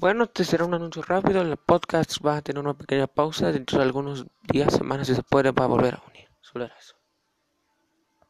Bueno, este será un anuncio rápido. El podcast va a tener una pequeña pausa dentro de algunos días, semanas, si se puede, va a volver a unir. Solo eso.